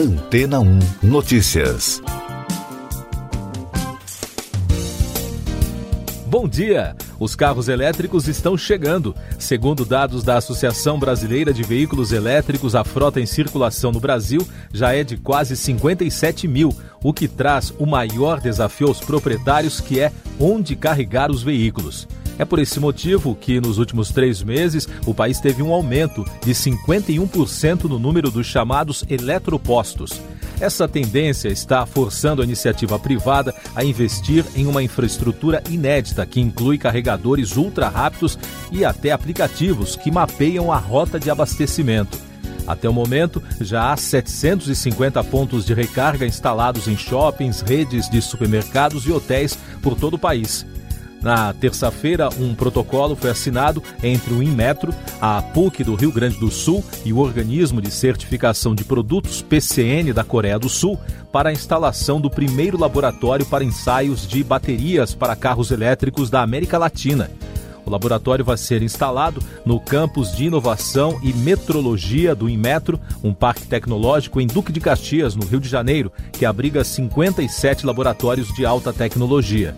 Antena 1 Notícias. Bom dia! Os carros elétricos estão chegando. Segundo dados da Associação Brasileira de Veículos Elétricos, a frota em circulação no Brasil já é de quase 57 mil, o que traz o maior desafio aos proprietários, que é onde carregar os veículos. É por esse motivo que, nos últimos três meses, o país teve um aumento de 51% no número dos chamados eletropostos. Essa tendência está forçando a iniciativa privada a investir em uma infraestrutura inédita que inclui carregadores ultra rápidos e até aplicativos que mapeiam a rota de abastecimento. Até o momento, já há 750 pontos de recarga instalados em shoppings, redes de supermercados e hotéis por todo o país. Na terça-feira, um protocolo foi assinado entre o Inmetro, a PUC do Rio Grande do Sul e o Organismo de Certificação de Produtos PCN da Coreia do Sul para a instalação do primeiro laboratório para ensaios de baterias para carros elétricos da América Latina. O laboratório vai ser instalado no campus de inovação e metrologia do Inmetro, um parque tecnológico em Duque de Caxias, no Rio de Janeiro, que abriga 57 laboratórios de alta tecnologia.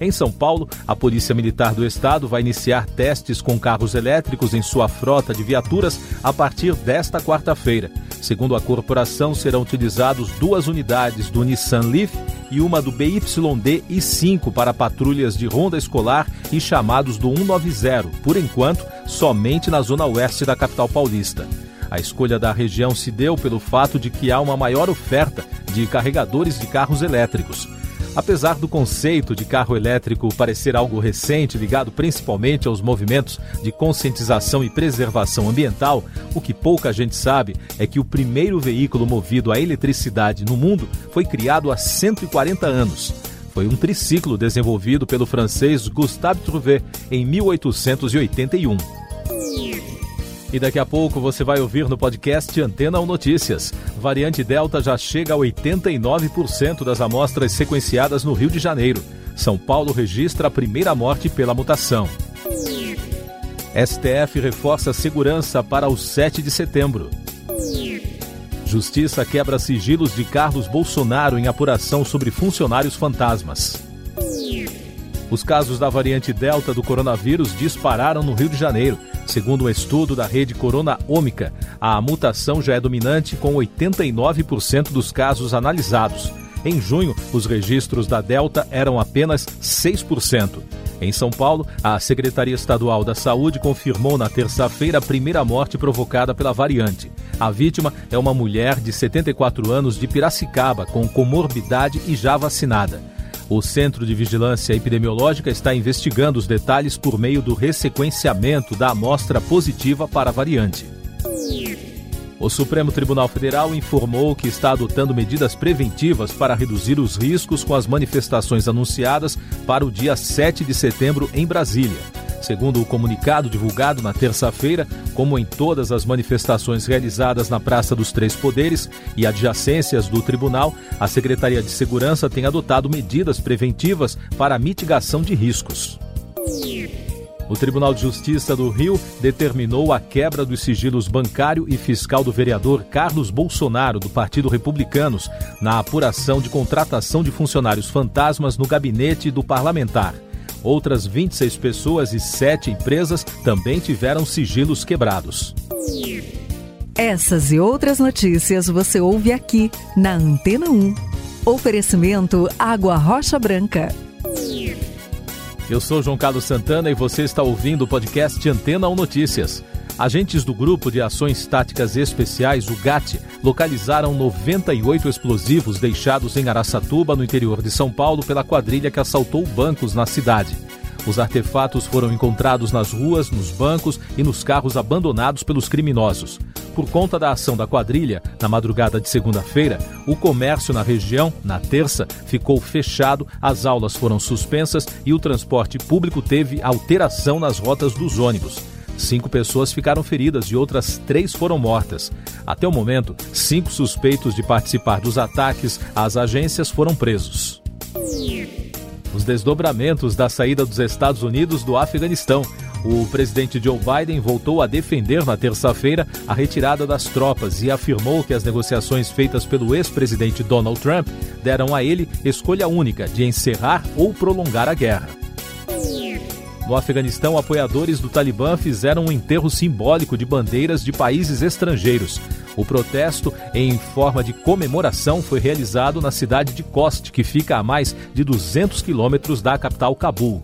Em São Paulo, a Polícia Militar do Estado vai iniciar testes com carros elétricos em sua frota de viaturas a partir desta quarta-feira. Segundo a corporação, serão utilizados duas unidades do Nissan Leaf e uma do BYD i5 para patrulhas de ronda escolar e chamados do 190, por enquanto, somente na zona oeste da capital paulista. A escolha da região se deu pelo fato de que há uma maior oferta de carregadores de carros elétricos. Apesar do conceito de carro elétrico parecer algo recente, ligado principalmente aos movimentos de conscientização e preservação ambiental, o que pouca gente sabe é que o primeiro veículo movido a eletricidade no mundo foi criado há 140 anos. Foi um triciclo desenvolvido pelo francês Gustave Trouvé em 1881. E daqui a pouco você vai ouvir no podcast Antena ou Notícias. Variante Delta já chega a 89% das amostras sequenciadas no Rio de Janeiro. São Paulo registra a primeira morte pela mutação. STF reforça a segurança para o 7 de setembro. Justiça quebra sigilos de Carlos Bolsonaro em apuração sobre funcionários fantasmas. Os casos da variante Delta do coronavírus dispararam no Rio de Janeiro. Segundo um estudo da rede Corona Ômica, a mutação já é dominante com 89% dos casos analisados. Em junho, os registros da Delta eram apenas 6%. Em São Paulo, a Secretaria Estadual da Saúde confirmou na terça-feira a primeira morte provocada pela variante. A vítima é uma mulher de 74 anos de Piracicaba, com comorbidade e já vacinada. O Centro de Vigilância Epidemiológica está investigando os detalhes por meio do ressequenciamento da amostra positiva para a variante. O Supremo Tribunal Federal informou que está adotando medidas preventivas para reduzir os riscos com as manifestações anunciadas para o dia 7 de setembro em Brasília. Segundo o comunicado divulgado na terça-feira, como em todas as manifestações realizadas na Praça dos Três Poderes e adjacências do tribunal, a Secretaria de Segurança tem adotado medidas preventivas para a mitigação de riscos. O Tribunal de Justiça do Rio determinou a quebra dos sigilos bancário e fiscal do vereador Carlos Bolsonaro, do Partido Republicanos, na apuração de contratação de funcionários fantasmas no gabinete do parlamentar. Outras 26 pessoas e 7 empresas também tiveram sigilos quebrados. Essas e outras notícias você ouve aqui na Antena 1. Oferecimento Água Rocha Branca. Eu sou João Carlos Santana e você está ouvindo o podcast Antena 1 Notícias. Agentes do Grupo de Ações Táticas Especiais, o GAT, localizaram 98 explosivos deixados em Araçatuba, no interior de São Paulo, pela quadrilha que assaltou bancos na cidade. Os artefatos foram encontrados nas ruas, nos bancos e nos carros abandonados pelos criminosos. Por conta da ação da quadrilha, na madrugada de segunda-feira, o comércio na região, na terça, ficou fechado, as aulas foram suspensas e o transporte público teve alteração nas rotas dos ônibus. Cinco pessoas ficaram feridas e outras três foram mortas. Até o momento, cinco suspeitos de participar dos ataques às agências foram presos. Os desdobramentos da saída dos Estados Unidos do Afeganistão. O presidente Joe Biden voltou a defender na terça-feira a retirada das tropas e afirmou que as negociações feitas pelo ex-presidente Donald Trump deram a ele escolha única de encerrar ou prolongar a guerra. No Afeganistão, apoiadores do Talibã fizeram um enterro simbólico de bandeiras de países estrangeiros. O protesto, em forma de comemoração, foi realizado na cidade de Kost, que fica a mais de 200 quilômetros da capital Cabul.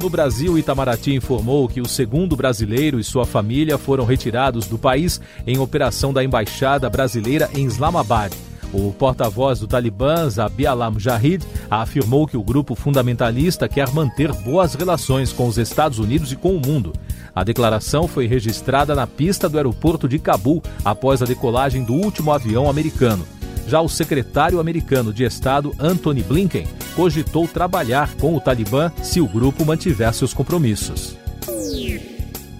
No Brasil, Itamaraty informou que o segundo brasileiro e sua família foram retirados do país em operação da Embaixada Brasileira em Islamabad. O porta-voz do Talibã, Zabiallah Mujahid, afirmou que o grupo fundamentalista quer manter boas relações com os Estados Unidos e com o mundo. A declaração foi registrada na pista do aeroporto de Cabul após a decolagem do último avião americano. Já o secretário americano de Estado, Anthony Blinken, cogitou trabalhar com o Talibã se o grupo mantiver seus compromissos.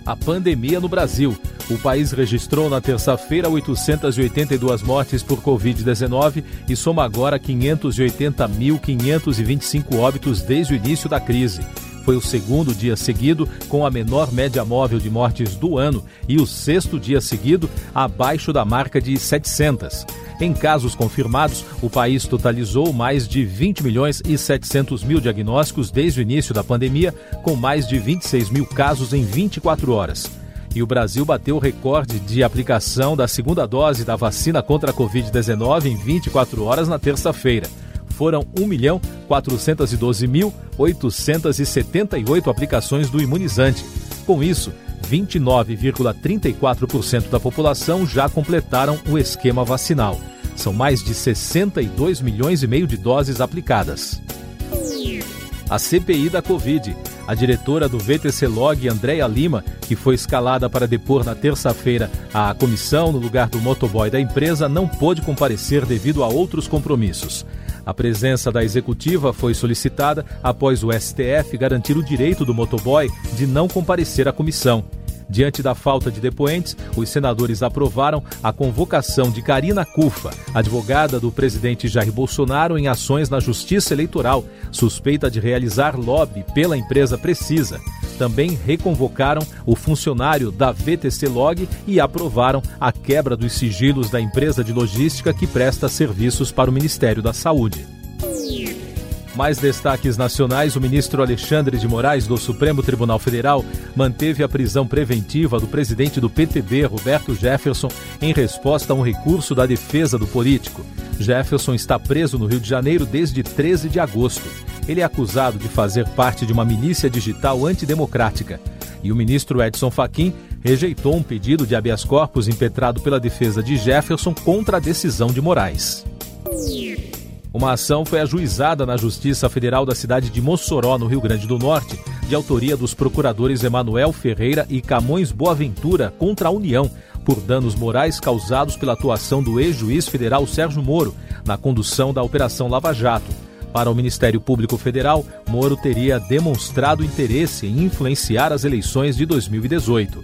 A pandemia no Brasil. O país registrou na terça-feira 882 mortes por Covid-19 e soma agora 580.525 óbitos desde o início da crise. Foi o segundo dia seguido com a menor média móvel de mortes do ano e o sexto dia seguido abaixo da marca de 700. Em casos confirmados, o país totalizou mais de 20 milhões e 700 mil diagnósticos desde o início da pandemia, com mais de 26 mil casos em 24 horas. E o Brasil bateu o recorde de aplicação da segunda dose da vacina contra a Covid-19 em 24 horas na terça-feira. Foram 1.412.878 aplicações do imunizante. Com isso, 29,34% da população já completaram o esquema vacinal. São mais de 62 milhões e meio de doses aplicadas. A CPI da Covid a diretora do VTC Log, Andréa Lima, que foi escalada para depor na terça-feira à comissão no lugar do motoboy da empresa, não pôde comparecer devido a outros compromissos. A presença da executiva foi solicitada após o STF garantir o direito do motoboy de não comparecer à comissão. Diante da falta de depoentes, os senadores aprovaram a convocação de Karina Cufa, advogada do presidente Jair Bolsonaro em ações na Justiça Eleitoral, suspeita de realizar lobby pela empresa Precisa. Também reconvocaram o funcionário da VTC Log e aprovaram a quebra dos sigilos da empresa de logística que presta serviços para o Ministério da Saúde. Mais destaques nacionais: o ministro Alexandre de Moraes, do Supremo Tribunal Federal, manteve a prisão preventiva do presidente do PTB, Roberto Jefferson, em resposta a um recurso da defesa do político. Jefferson está preso no Rio de Janeiro desde 13 de agosto. Ele é acusado de fazer parte de uma milícia digital antidemocrática. E o ministro Edson Fachin rejeitou um pedido de habeas corpus impetrado pela defesa de Jefferson contra a decisão de Moraes. Uma ação foi ajuizada na Justiça Federal da cidade de Mossoró, no Rio Grande do Norte, de autoria dos procuradores Emanuel Ferreira e Camões Boaventura contra a União, por danos morais causados pela atuação do ex-juiz federal Sérgio Moro na condução da Operação Lava Jato. Para o Ministério Público Federal, Moro teria demonstrado interesse em influenciar as eleições de 2018.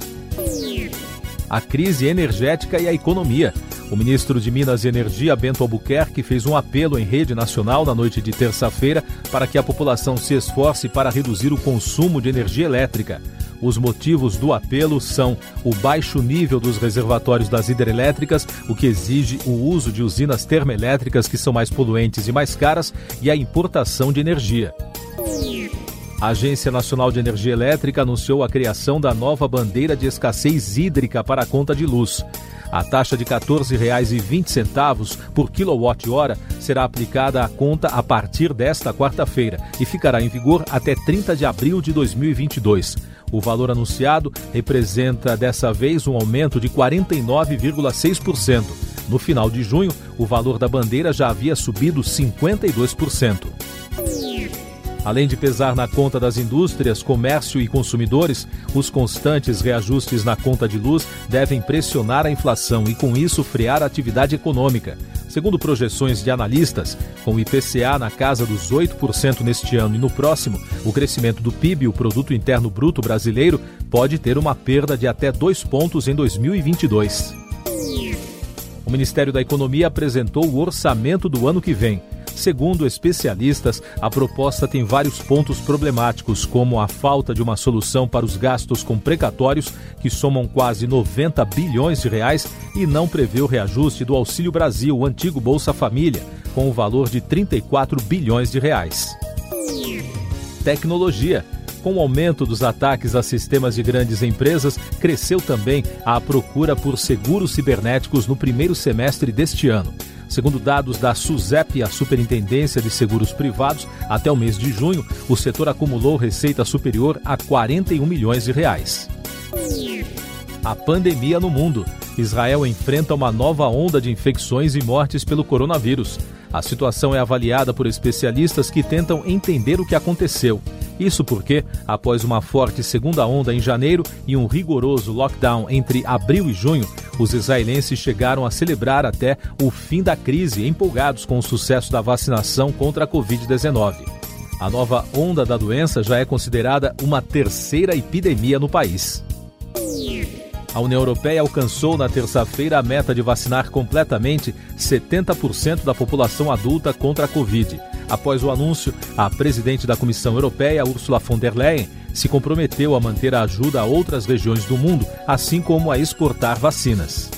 A crise energética e a economia. O ministro de Minas e Energia, Bento Albuquerque, fez um apelo em rede nacional na noite de terça-feira para que a população se esforce para reduzir o consumo de energia elétrica. Os motivos do apelo são o baixo nível dos reservatórios das hidrelétricas, o que exige o uso de usinas termoelétricas que são mais poluentes e mais caras, e a importação de energia. A Agência Nacional de Energia Elétrica anunciou a criação da nova bandeira de escassez hídrica para a conta de luz. A taxa de R$ 14,20 por quilowatt-hora será aplicada à conta a partir desta quarta-feira e ficará em vigor até 30 de abril de 2022. O valor anunciado representa dessa vez um aumento de 49,6%. No final de junho, o valor da bandeira já havia subido 52%. Além de pesar na conta das indústrias, comércio e consumidores, os constantes reajustes na conta de luz devem pressionar a inflação e, com isso, frear a atividade econômica. Segundo projeções de analistas, com o IPCA na casa dos 8% neste ano e no próximo, o crescimento do PIB, o Produto Interno Bruto Brasileiro, pode ter uma perda de até dois pontos em 2022. O Ministério da Economia apresentou o orçamento do ano que vem. Segundo especialistas, a proposta tem vários pontos problemáticos, como a falta de uma solução para os gastos com precatórios, que somam quase 90 bilhões de reais, e não prevê o reajuste do Auxílio Brasil, o antigo Bolsa Família, com o valor de 34 bilhões de reais. Tecnologia. Com o aumento dos ataques a sistemas de grandes empresas, cresceu também a procura por seguros cibernéticos no primeiro semestre deste ano. Segundo dados da SUSEP, a Superintendência de Seguros Privados, até o mês de junho, o setor acumulou receita superior a 41 milhões de reais. A pandemia no mundo. Israel enfrenta uma nova onda de infecções e mortes pelo coronavírus. A situação é avaliada por especialistas que tentam entender o que aconteceu. Isso porque, após uma forte segunda onda em janeiro e um rigoroso lockdown entre abril e junho, os israelenses chegaram a celebrar até o fim da crise, empolgados com o sucesso da vacinação contra a Covid-19. A nova onda da doença já é considerada uma terceira epidemia no país. A União Europeia alcançou na terça-feira a meta de vacinar completamente 70% da população adulta contra a Covid. Após o anúncio, a presidente da Comissão Europeia, Ursula von der Leyen, se comprometeu a manter a ajuda a outras regiões do mundo, assim como a exportar vacinas.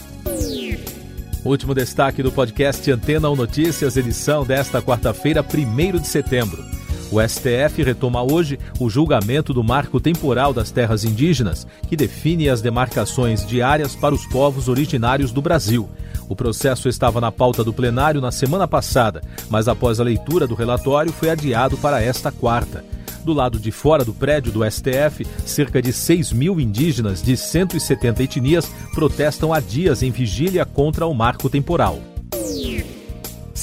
Último destaque do podcast Antena 1 Notícias, edição desta quarta-feira, 1 de setembro. O STF retoma hoje o julgamento do marco temporal das terras indígenas, que define as demarcações diárias para os povos originários do Brasil. O processo estava na pauta do plenário na semana passada, mas após a leitura do relatório foi adiado para esta quarta. Do lado de fora do prédio do STF, cerca de 6 mil indígenas de 170 etnias protestam há dias em vigília contra o marco temporal.